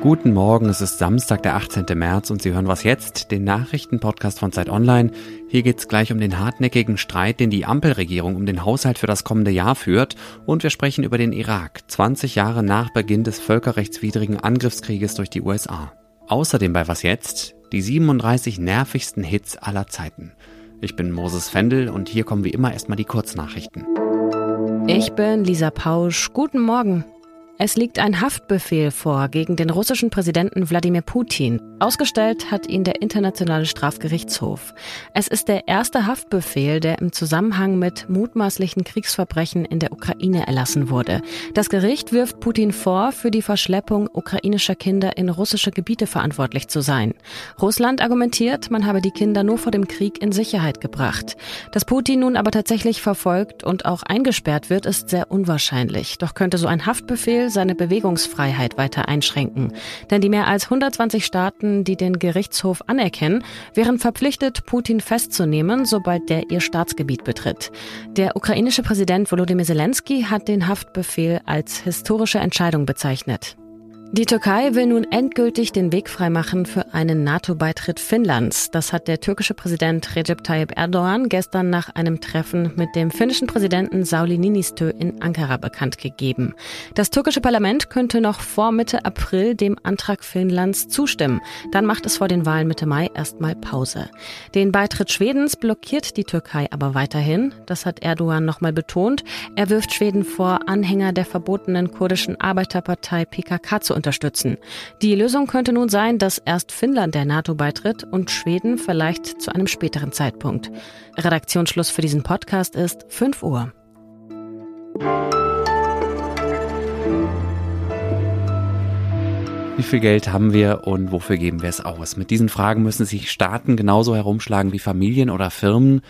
Guten Morgen, es ist Samstag, der 18. März und Sie hören was jetzt, den Nachrichtenpodcast von Zeit Online. Hier geht es gleich um den hartnäckigen Streit, den die Ampelregierung um den Haushalt für das kommende Jahr führt und wir sprechen über den Irak, 20 Jahre nach Beginn des völkerrechtswidrigen Angriffskrieges durch die USA. Außerdem bei was jetzt, die 37 nervigsten Hits aller Zeiten. Ich bin Moses Fendel und hier kommen wie immer erstmal die Kurznachrichten. Ich bin Lisa Pausch. Guten Morgen. Es liegt ein Haftbefehl vor gegen den russischen Präsidenten Wladimir Putin. Ausgestellt hat ihn der Internationale Strafgerichtshof. Es ist der erste Haftbefehl, der im Zusammenhang mit mutmaßlichen Kriegsverbrechen in der Ukraine erlassen wurde. Das Gericht wirft Putin vor, für die Verschleppung ukrainischer Kinder in russische Gebiete verantwortlich zu sein. Russland argumentiert, man habe die Kinder nur vor dem Krieg in Sicherheit gebracht. Dass Putin nun aber tatsächlich verfolgt und auch eingesperrt wird, ist sehr unwahrscheinlich. Doch könnte so ein Haftbefehl seine Bewegungsfreiheit weiter einschränken. Denn die mehr als 120 Staaten, die den Gerichtshof anerkennen, wären verpflichtet, Putin festzunehmen, sobald der ihr Staatsgebiet betritt. Der ukrainische Präsident Volodymyr Zelensky hat den Haftbefehl als historische Entscheidung bezeichnet. Die Türkei will nun endgültig den Weg freimachen für einen NATO-Beitritt Finnlands. Das hat der türkische Präsident Recep Tayyip Erdogan gestern nach einem Treffen mit dem finnischen Präsidenten Sauli Niinistö in Ankara bekannt gegeben. Das türkische Parlament könnte noch vor Mitte April dem Antrag Finnlands zustimmen. Dann macht es vor den Wahlen Mitte Mai erstmal Pause. Den Beitritt Schwedens blockiert die Türkei aber weiterhin. Das hat Erdogan nochmal betont. Er wirft Schweden vor, Anhänger der verbotenen kurdischen Arbeiterpartei PKK zu unterstützen. Die Lösung könnte nun sein, dass erst Finnland der NATO beitritt und Schweden vielleicht zu einem späteren Zeitpunkt. Redaktionsschluss für diesen Podcast ist 5 Uhr. Wie viel Geld haben wir und wofür geben wir es aus? Mit diesen Fragen müssen sich Staaten genauso herumschlagen wie Familien oder Firmen.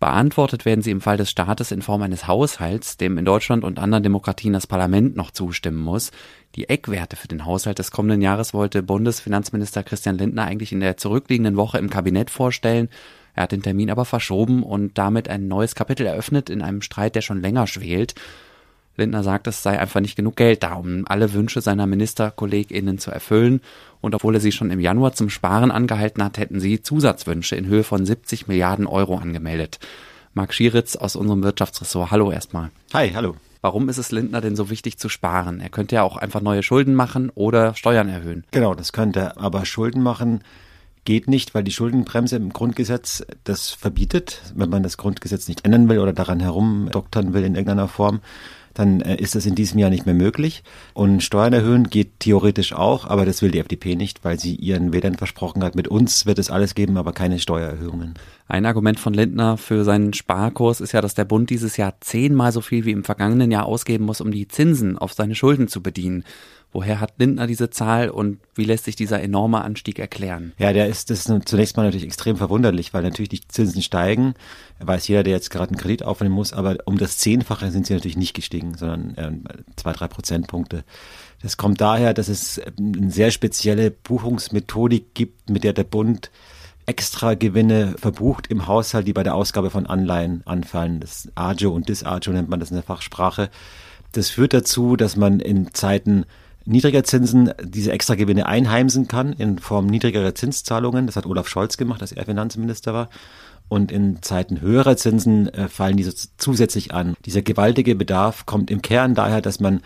Beantwortet werden sie im Fall des Staates in Form eines Haushalts, dem in Deutschland und anderen Demokratien das Parlament noch zustimmen muss. Die Eckwerte für den Haushalt des kommenden Jahres wollte Bundesfinanzminister Christian Lindner eigentlich in der zurückliegenden Woche im Kabinett vorstellen. Er hat den Termin aber verschoben und damit ein neues Kapitel eröffnet in einem Streit, der schon länger schwelt. Lindner sagt, es sei einfach nicht genug Geld da, um alle Wünsche seiner MinisterkollegInnen zu erfüllen. Und obwohl er sie schon im Januar zum Sparen angehalten hat, hätten sie Zusatzwünsche in Höhe von 70 Milliarden Euro angemeldet. Marc Schieritz aus unserem Wirtschaftsressort. Hallo erstmal. Hi, hallo. Warum ist es Lindner denn so wichtig zu sparen? Er könnte ja auch einfach neue Schulden machen oder Steuern erhöhen. Genau, das könnte er. Aber Schulden machen geht nicht, weil die Schuldenbremse im Grundgesetz das verbietet, wenn man das Grundgesetz nicht ändern will oder daran herumdoktern will in irgendeiner Form dann äh, ist das in diesem Jahr nicht mehr möglich. Und Steuern erhöhen geht theoretisch auch, aber das will die FDP nicht, weil sie ihren Wählern versprochen hat, mit uns wird es alles geben, aber keine Steuererhöhungen. Ein Argument von Lindner für seinen Sparkurs ist ja, dass der Bund dieses Jahr zehnmal so viel wie im vergangenen Jahr ausgeben muss, um die Zinsen auf seine Schulden zu bedienen. Woher hat Lindner diese Zahl und wie lässt sich dieser enorme Anstieg erklären? Ja, der ist das ist zunächst mal natürlich extrem verwunderlich, weil natürlich die Zinsen steigen. Weiß jeder, der jetzt gerade einen Kredit aufnehmen muss, aber um das Zehnfache sind sie natürlich nicht gestiegen, sondern äh, zwei, drei Prozentpunkte. Das kommt daher, dass es eine sehr spezielle Buchungsmethodik gibt, mit der der Bund extra Gewinne verbucht im Haushalt, die bei der Ausgabe von Anleihen anfallen. Das Agio und Disagio nennt man das in der Fachsprache. Das führt dazu, dass man in Zeiten niedriger Zinsen diese Extragewinne einheimsen kann in Form niedrigerer Zinszahlungen. Das hat Olaf Scholz gemacht, als er Finanzminister war. Und in Zeiten höherer Zinsen äh, fallen diese zusätzlich an. Dieser gewaltige Bedarf kommt im Kern daher, dass man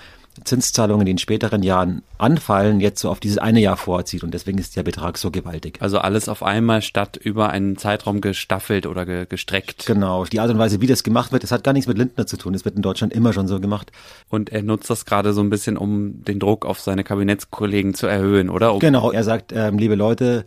Zinszahlungen, die in späteren Jahren anfallen, jetzt so auf dieses eine Jahr vorzieht. Und deswegen ist der Betrag so gewaltig. Also alles auf einmal statt über einen Zeitraum gestaffelt oder ge gestreckt. Genau. Die Art und Weise, wie das gemacht wird, das hat gar nichts mit Lindner zu tun. Das wird in Deutschland immer schon so gemacht. Und er nutzt das gerade so ein bisschen, um den Druck auf seine Kabinettskollegen zu erhöhen, oder? Um genau. Er sagt, ähm, liebe Leute,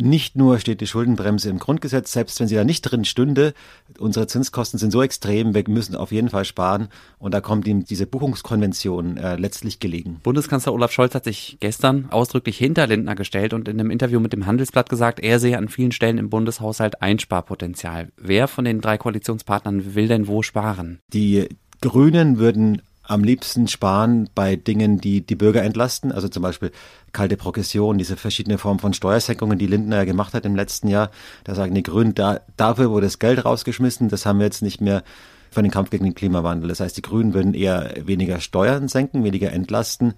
nicht nur steht die Schuldenbremse im Grundgesetz, selbst wenn sie da nicht drin stünde, unsere Zinskosten sind so extrem, wir müssen auf jeden Fall sparen. Und da kommt ihm diese Buchungskonvention äh, letztlich gelegen. Bundeskanzler Olaf Scholz hat sich gestern ausdrücklich hinter Lindner gestellt und in einem Interview mit dem Handelsblatt gesagt, er sehe an vielen Stellen im Bundeshaushalt Einsparpotenzial. Wer von den drei Koalitionspartnern will denn wo sparen? Die Grünen würden am liebsten sparen bei Dingen, die die Bürger entlasten, also zum Beispiel kalte Progression, diese verschiedene Formen von Steuersenkungen, die Lindner ja gemacht hat im letzten Jahr. Da sagen die Grünen, da, dafür wurde das Geld rausgeschmissen, das haben wir jetzt nicht mehr für den Kampf gegen den Klimawandel. Das heißt, die Grünen würden eher weniger Steuern senken, weniger entlasten.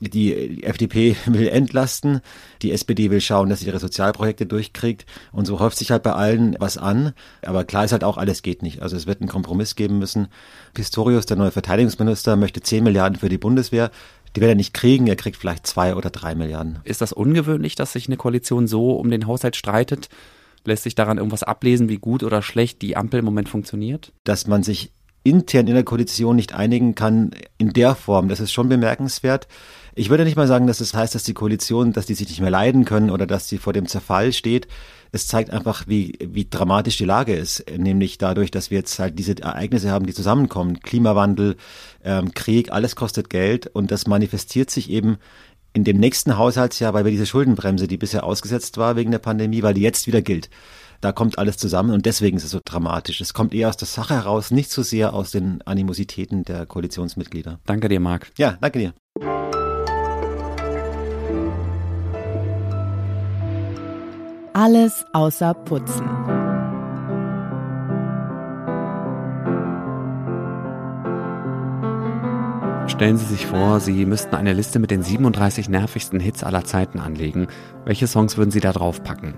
Die FDP will entlasten, die SPD will schauen, dass sie ihre Sozialprojekte durchkriegt und so häuft sich halt bei allen was an. Aber klar ist halt auch, alles geht nicht. Also es wird einen Kompromiss geben müssen. Pistorius, der neue Verteidigungsminister, möchte 10 Milliarden für die Bundeswehr. Die wird er nicht kriegen, er kriegt vielleicht zwei oder drei Milliarden. Ist das ungewöhnlich, dass sich eine Koalition so um den Haushalt streitet? Lässt sich daran irgendwas ablesen, wie gut oder schlecht die Ampel im Moment funktioniert? Dass man sich intern in der Koalition nicht einigen kann in der Form, das ist schon bemerkenswert. Ich würde nicht mal sagen, dass das heißt, dass die Koalition, dass die sich nicht mehr leiden können oder dass sie vor dem Zerfall steht. Es zeigt einfach, wie, wie dramatisch die Lage ist, nämlich dadurch, dass wir jetzt halt diese Ereignisse haben, die zusammenkommen. Klimawandel, ähm, Krieg, alles kostet Geld und das manifestiert sich eben in dem nächsten Haushaltsjahr, weil wir diese Schuldenbremse, die bisher ausgesetzt war wegen der Pandemie, weil die jetzt wieder gilt. Da kommt alles zusammen und deswegen ist es so dramatisch. Es kommt eher aus der Sache heraus, nicht so sehr aus den Animositäten der Koalitionsmitglieder. Danke dir, Marc. Ja, danke dir. Alles außer Putzen. Stellen Sie sich vor, Sie müssten eine Liste mit den 37 nervigsten Hits aller Zeiten anlegen. Welche Songs würden Sie da drauf packen?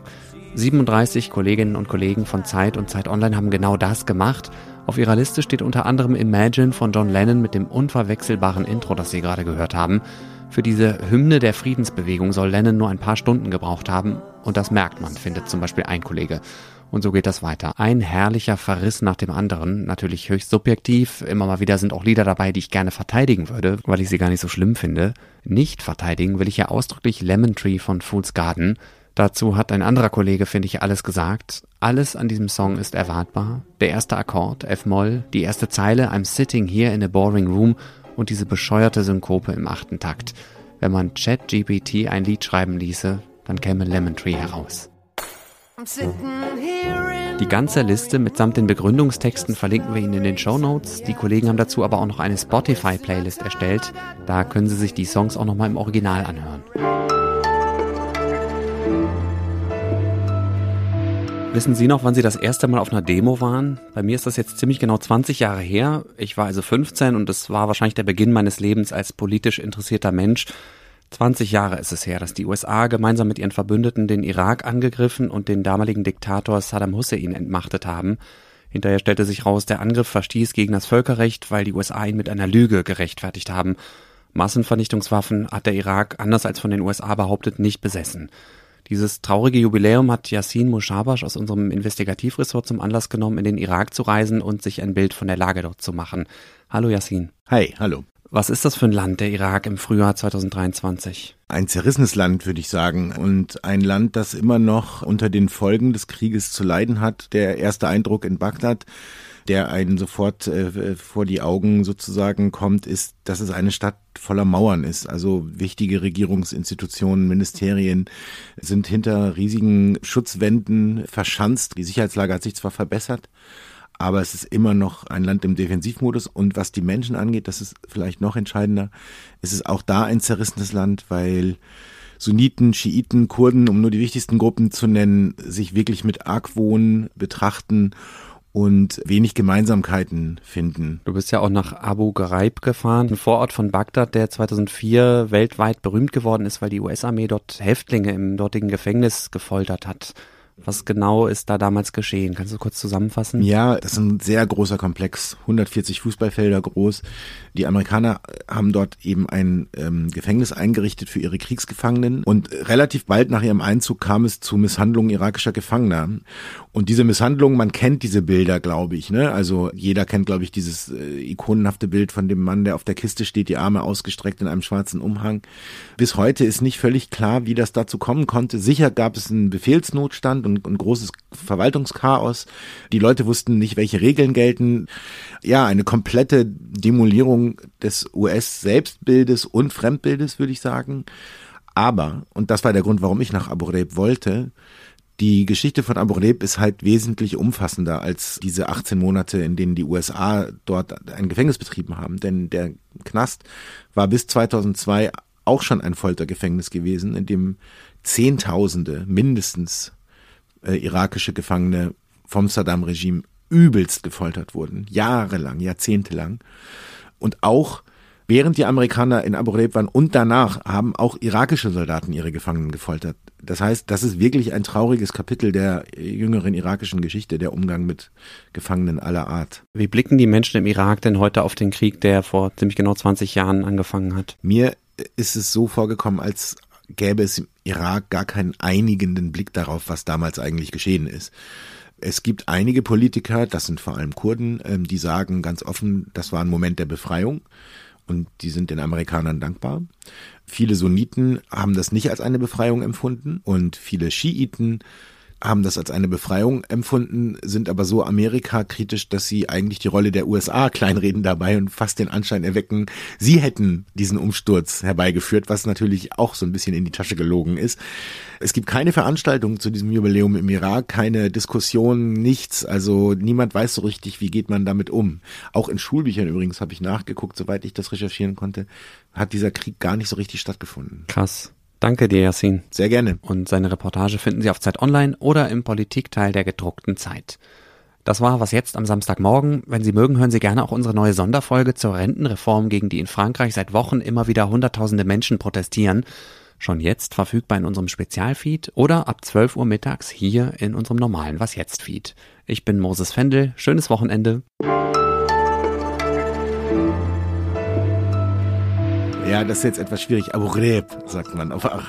37 Kolleginnen und Kollegen von Zeit und Zeit Online haben genau das gemacht. Auf ihrer Liste steht unter anderem Imagine von John Lennon mit dem unverwechselbaren Intro, das Sie gerade gehört haben. Für diese Hymne der Friedensbewegung soll Lennon nur ein paar Stunden gebraucht haben und das merkt man, findet zum Beispiel ein Kollege. Und so geht das weiter. Ein herrlicher Verriss nach dem anderen, natürlich höchst subjektiv. Immer mal wieder sind auch Lieder dabei, die ich gerne verteidigen würde, weil ich sie gar nicht so schlimm finde. Nicht verteidigen will ich ja ausdrücklich Lemon Tree von Fool's Garden. Dazu hat ein anderer Kollege, finde ich, alles gesagt. Alles an diesem Song ist erwartbar. Der erste Akkord, F-Moll, die erste Zeile, I'm sitting here in a boring room und diese bescheuerte Synkope im achten Takt. Wenn man ChatGPT ein Lied schreiben ließe, dann käme Lemon Tree heraus. Die ganze Liste mitsamt den Begründungstexten verlinken wir Ihnen in den Show Notes. Die Kollegen haben dazu aber auch noch eine Spotify-Playlist erstellt. Da können Sie sich die Songs auch nochmal im Original anhören. Wissen Sie noch, wann Sie das erste Mal auf einer Demo waren? Bei mir ist das jetzt ziemlich genau 20 Jahre her. Ich war also 15 und es war wahrscheinlich der Beginn meines Lebens als politisch interessierter Mensch. 20 Jahre ist es her, dass die USA gemeinsam mit ihren Verbündeten den Irak angegriffen und den damaligen Diktator Saddam Hussein entmachtet haben. Hinterher stellte sich raus, der Angriff verstieß gegen das Völkerrecht, weil die USA ihn mit einer Lüge gerechtfertigt haben. Massenvernichtungswaffen hat der Irak, anders als von den USA behauptet, nicht besessen. Dieses traurige Jubiläum hat Yassin Mushabash aus unserem Investigativressort zum Anlass genommen, in den Irak zu reisen und sich ein Bild von der Lage dort zu machen. Hallo Yassin. Hi, hallo. Was ist das für ein Land, der Irak im Frühjahr 2023? Ein zerrissenes Land, würde ich sagen. Und ein Land, das immer noch unter den Folgen des Krieges zu leiden hat. Der erste Eindruck in Bagdad der einen sofort äh, vor die Augen sozusagen kommt, ist, dass es eine Stadt voller Mauern ist. Also wichtige Regierungsinstitutionen, Ministerien sind hinter riesigen Schutzwänden verschanzt. Die Sicherheitslage hat sich zwar verbessert, aber es ist immer noch ein Land im Defensivmodus. Und was die Menschen angeht, das ist vielleicht noch entscheidender, es ist auch da ein zerrissenes Land, weil Sunniten, Schiiten, Kurden, um nur die wichtigsten Gruppen zu nennen, sich wirklich mit Argwohn betrachten und wenig Gemeinsamkeiten finden. Du bist ja auch nach Abu Ghraib gefahren, ein Vorort von Bagdad, der 2004 weltweit berühmt geworden ist, weil die US-Armee dort Häftlinge im dortigen Gefängnis gefoltert hat. Was genau ist da damals geschehen? Kannst du kurz zusammenfassen? Ja, das ist ein sehr großer Komplex, 140 Fußballfelder groß. Die Amerikaner haben dort eben ein ähm, Gefängnis eingerichtet für ihre Kriegsgefangenen und relativ bald nach ihrem Einzug kam es zu Misshandlungen irakischer Gefangener. Und diese Misshandlungen, man kennt diese Bilder, glaube ich. Ne? Also jeder kennt, glaube ich, dieses äh, ikonenhafte Bild von dem Mann, der auf der Kiste steht, die Arme ausgestreckt in einem schwarzen Umhang. Bis heute ist nicht völlig klar, wie das dazu kommen konnte. Sicher gab es einen Befehlsnotstand und, und großes Verwaltungschaos. Die Leute wussten nicht, welche Regeln gelten. Ja, eine komplette Demolierung des US-Selbstbildes und Fremdbildes, würde ich sagen. Aber, und das war der Grund, warum ich nach Abu Ghraib wollte, die Geschichte von Abu Ghraib ist halt wesentlich umfassender als diese 18 Monate, in denen die USA dort ein Gefängnis betrieben haben. Denn der Knast war bis 2002 auch schon ein Foltergefängnis gewesen, in dem Zehntausende mindestens äh, irakische Gefangene vom Saddam-Regime übelst gefoltert wurden, jahrelang, jahrzehntelang. Und auch während die Amerikaner in Abu Ghraib waren und danach haben auch irakische Soldaten ihre Gefangenen gefoltert. Das heißt, das ist wirklich ein trauriges Kapitel der jüngeren irakischen Geschichte, der Umgang mit Gefangenen aller Art. Wie blicken die Menschen im Irak denn heute auf den Krieg, der vor ziemlich genau 20 Jahren angefangen hat? Mir ist es so vorgekommen, als gäbe es im Irak gar keinen einigenden Blick darauf, was damals eigentlich geschehen ist. Es gibt einige Politiker, das sind vor allem Kurden, ähm, die sagen ganz offen, das war ein Moment der Befreiung und die sind den Amerikanern dankbar. Viele Sunniten haben das nicht als eine Befreiung empfunden und viele Schiiten haben das als eine Befreiung empfunden, sind aber so Amerika-kritisch, dass sie eigentlich die Rolle der USA kleinreden dabei und fast den Anschein erwecken, sie hätten diesen Umsturz herbeigeführt, was natürlich auch so ein bisschen in die Tasche gelogen ist. Es gibt keine Veranstaltung zu diesem Jubiläum im Irak, keine Diskussion, nichts. Also niemand weiß so richtig, wie geht man damit um. Auch in Schulbüchern übrigens habe ich nachgeguckt, soweit ich das recherchieren konnte, hat dieser Krieg gar nicht so richtig stattgefunden. Krass. Danke dir, Yassin. Sehr gerne. Und seine Reportage finden Sie auf Zeit Online oder im Politikteil der gedruckten Zeit. Das war was jetzt am Samstagmorgen. Wenn Sie mögen, hören Sie gerne auch unsere neue Sonderfolge zur Rentenreform, gegen die in Frankreich seit Wochen immer wieder Hunderttausende Menschen protestieren. Schon jetzt verfügbar in unserem Spezialfeed oder ab 12 Uhr mittags hier in unserem normalen Was jetzt Feed. Ich bin Moses Fendel. Schönes Wochenende. Ja, das ist jetzt etwas schwierig. Abu Ghraib, sagt man. Aber